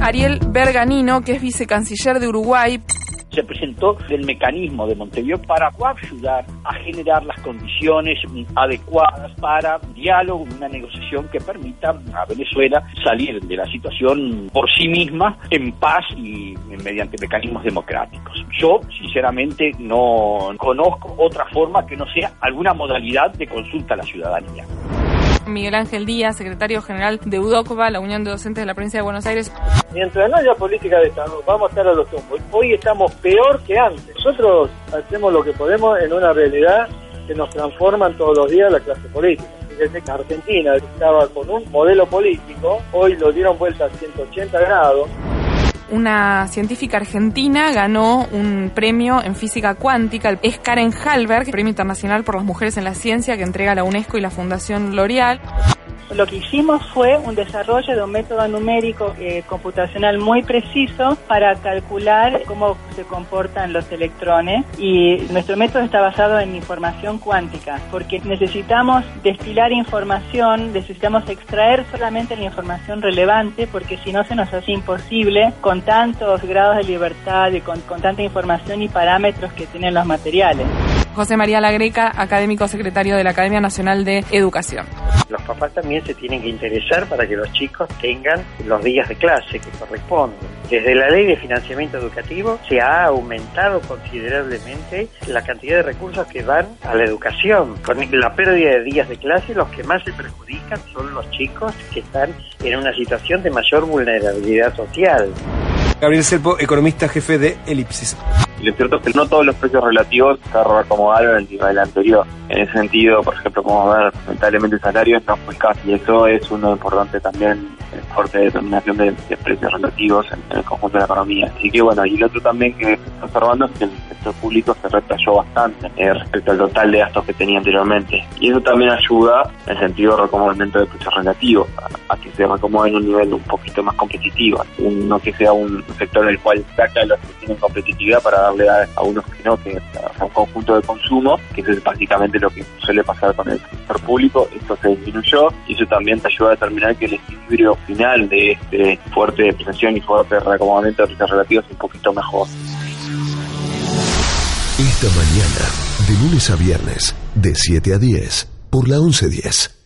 Ariel Berganino, que es vicecanciller de Uruguay, se presentó el mecanismo de Montevideo para ayudar a generar las condiciones adecuadas para diálogo, una negociación que permita a Venezuela salir de la situación por sí misma en paz y mediante mecanismos democráticos. Yo, sinceramente, no conozco otra forma que no sea alguna modalidad de consulta a la ciudadanía. Miguel Ángel Díaz, secretario general de UDOCVA, la Unión de Docentes de la Provincia de Buenos Aires. Mientras no haya política de Estado, vamos a estar a los tumbos. Hoy estamos peor que antes. Nosotros hacemos lo que podemos en una realidad que nos transforma todos los días la clase política. Desde que Argentina estaba con un modelo político, hoy lo dieron vuelta a 180 grados una científica argentina ganó un premio en física cuántica. Es Karen Halberg, premio internacional por las mujeres en la ciencia que entrega la UNESCO y la Fundación L'Oreal. Lo que hicimos fue un desarrollo de un método numérico eh, computacional muy preciso para calcular cómo se comportan los electrones y nuestro método está basado en información cuántica porque necesitamos destilar información, necesitamos extraer solamente la información relevante porque si no se nos hace imposible con tantos grados de libertad y con, con tanta información y parámetros que tienen los materiales. José María Lagreca, académico secretario de la Academia Nacional de Educación los papás también se tienen que interesar para que los chicos tengan los días de clase que corresponden. Desde la ley de financiamiento educativo se ha aumentado considerablemente la cantidad de recursos que van a la educación. Con la pérdida de días de clase, los que más se perjudican son los chicos que están en una situación de mayor vulnerabilidad social. Gabriel Selpo, economista jefe de Elipsis. Lo cierto es que no todos los precios relativos se reacomodaron en el nivel anterior. En ese sentido, por ejemplo, como ver lamentablemente salarios no fue casi. Y eso es uno importante también, en fuerte determinación de, precios relativos en, el conjunto de la economía. Así que bueno, y lo otro también que está observando es que el sector público se retrasó bastante eh, respecto al total de gastos que tenía anteriormente. Y eso también ayuda en el sentido de reacomodamiento de precios relativos, a, que se reacomode en un nivel un poquito más competitivo, no que sea un sector en el cual saca los que tienen competitividad para darle a, unos que no, que a un conjunto de consumo, que es básicamente lo que suele pasar con el público, esto se disminuyó y eso también te ayuda a determinar que el equilibrio final de este fuerte depresión y fuerte reacomodamiento de precios relativos es un poquito mejor. Esta mañana, de lunes a viernes, de 7 a 10, por la 1110.